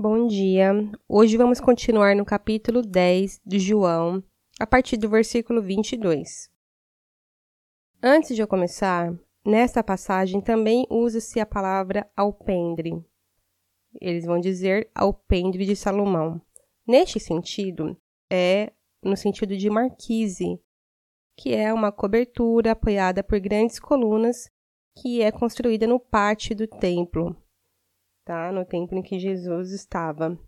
Bom dia. Hoje vamos continuar no capítulo 10 de João, a partir do versículo 22. Antes de eu começar, nesta passagem também usa-se a palavra alpendre. Eles vão dizer alpendre de Salomão. Neste sentido, é no sentido de marquise, que é uma cobertura apoiada por grandes colunas que é construída no pátio do templo, tá? No templo em que Jesus estava.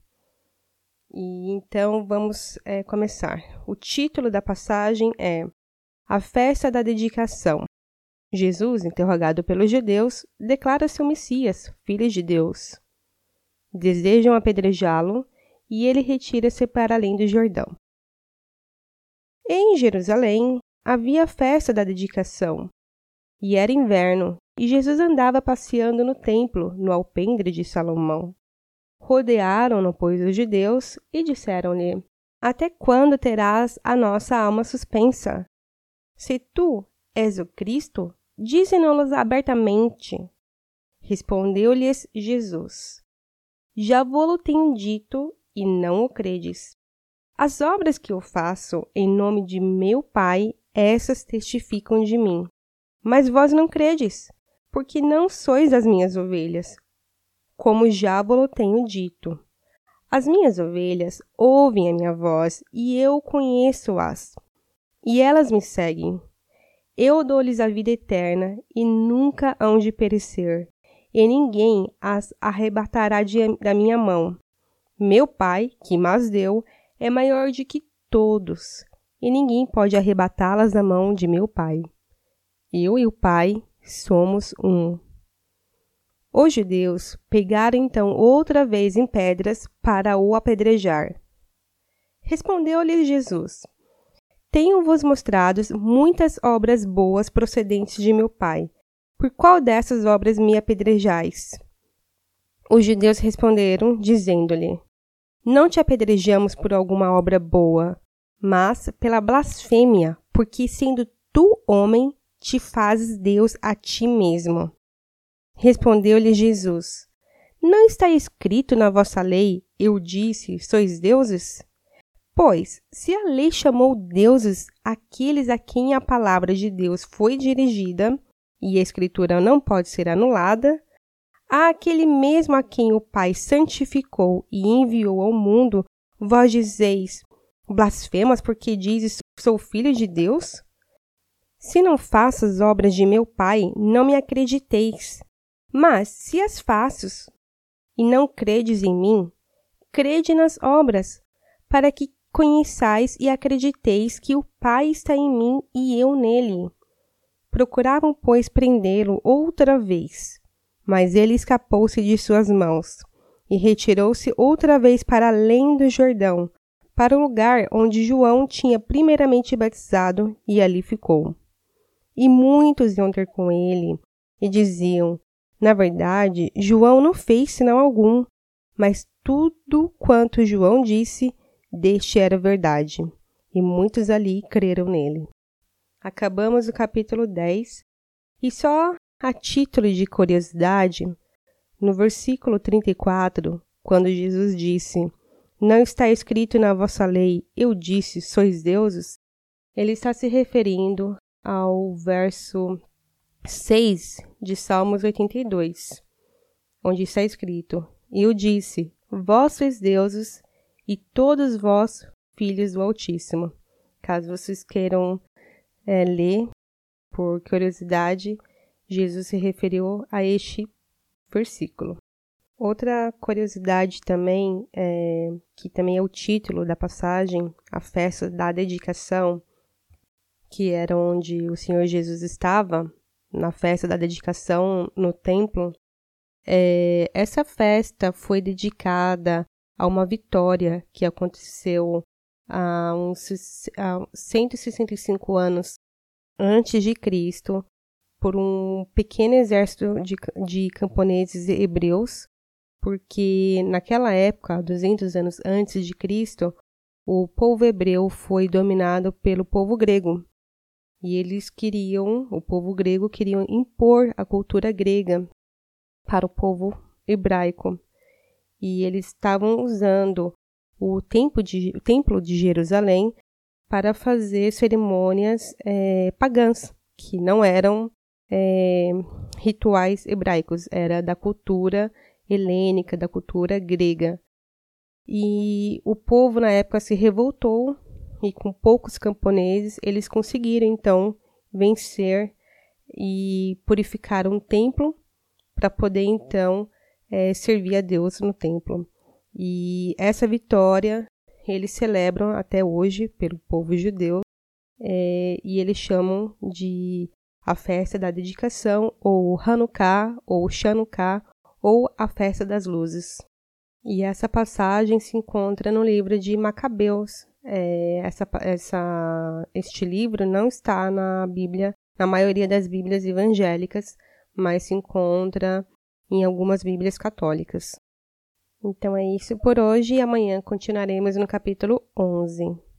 E então vamos é, começar. O título da passagem é A Festa da Dedicação. Jesus, interrogado pelos judeus, declara-se o Messias, filho de Deus. Desejam apedrejá-lo e ele retira-se para além do Jordão. Em Jerusalém havia a festa da dedicação, e era inverno, e Jesus andava passeando no templo, no alpendre de Salomão. Rodearam-no, pois, os judeus, e disseram-lhe: Até quando terás a nossa alma suspensa? Se tu és o Cristo, dize-nos abertamente. Respondeu-lhes Jesus: Já vou-lo tenho dito, e não o credes. As obras que eu faço em nome de meu Pai, essas testificam de mim. Mas vós não credes, porque não sois as minhas ovelhas, como já vos tenho dito. As minhas ovelhas ouvem a minha voz, e eu conheço-as, e elas me seguem. Eu dou-lhes a vida eterna, e nunca hão de perecer, e ninguém as arrebatará de, da minha mão. Meu Pai, que mas deu, é maior de que todos, e ninguém pode arrebatá-las da mão de meu Pai. Eu e o Pai somos um. Os judeus pegaram então outra vez em pedras para o apedrejar. Respondeu-lhe Jesus: Tenho-vos mostrado muitas obras boas procedentes de meu Pai. Por qual dessas obras me apedrejais? Os judeus responderam, dizendo-lhe: Não te apedrejamos por alguma obra boa, mas pela blasfêmia, porque sendo tu homem, te fazes Deus a ti mesmo. Respondeu-lhe Jesus: Não está escrito na vossa lei, eu disse, sois deuses? Pois, se a lei chamou deuses aqueles a quem a palavra de Deus foi dirigida, e a escritura não pode ser anulada, a aquele mesmo a quem o Pai santificou e enviou ao mundo, vós dizeis, blasfemas porque dizes, sou filho de Deus? Se não faço as obras de meu Pai, não me acrediteis. Mas, se as faço e não credes em mim, crede nas obras, para que conheçais e acrediteis que o Pai está em mim e eu nele. Procuravam, pois, prendê-lo outra vez, mas ele escapou-se de suas mãos e retirou-se outra vez para além do Jordão, para o lugar onde João tinha primeiramente batizado, e ali ficou e muitos iam ter com ele e diziam: Na verdade, João não fez sinal algum, mas tudo quanto João disse, deste era verdade. E muitos ali creram nele. Acabamos o capítulo 10 e só a título de curiosidade, no versículo 34, quando Jesus disse: Não está escrito na vossa lei, eu disse, sois deuses, ele está se referindo ao verso 6 de Salmos 82, onde está escrito: E eu disse: Vós sois deuses e todos vós filhos do Altíssimo. Caso vocês queiram é, ler, por curiosidade, Jesus se referiu a este versículo. Outra curiosidade também, é, que também é o título da passagem, a festa da dedicação, que era onde o Senhor Jesus estava, na festa da dedicação no templo, é, essa festa foi dedicada a uma vitória que aconteceu há uns há 165 anos antes de Cristo por um pequeno exército de, de camponeses hebreus, porque naquela época, 200 anos antes de Cristo, o povo hebreu foi dominado pelo povo grego. E eles queriam, o povo grego queriam impor a cultura grega para o povo hebraico. e eles estavam usando o, templo de, o templo de Jerusalém para fazer cerimônias é, pagãs, que não eram é, rituais hebraicos, era da cultura helênica, da cultura grega. E o povo na época se revoltou e com poucos camponeses eles conseguiram então vencer e purificar um templo para poder então é, servir a Deus no templo. E essa vitória eles celebram até hoje pelo povo judeu é, e eles chamam de a festa da dedicação, ou Hanukkah, ou Chanukah, ou a festa das luzes. E essa passagem se encontra no livro de Macabeus. É, essa, essa, este livro não está na Bíblia, na maioria das Bíblias evangélicas, mas se encontra em algumas Bíblias católicas. Então é isso por hoje e amanhã continuaremos no capítulo 11.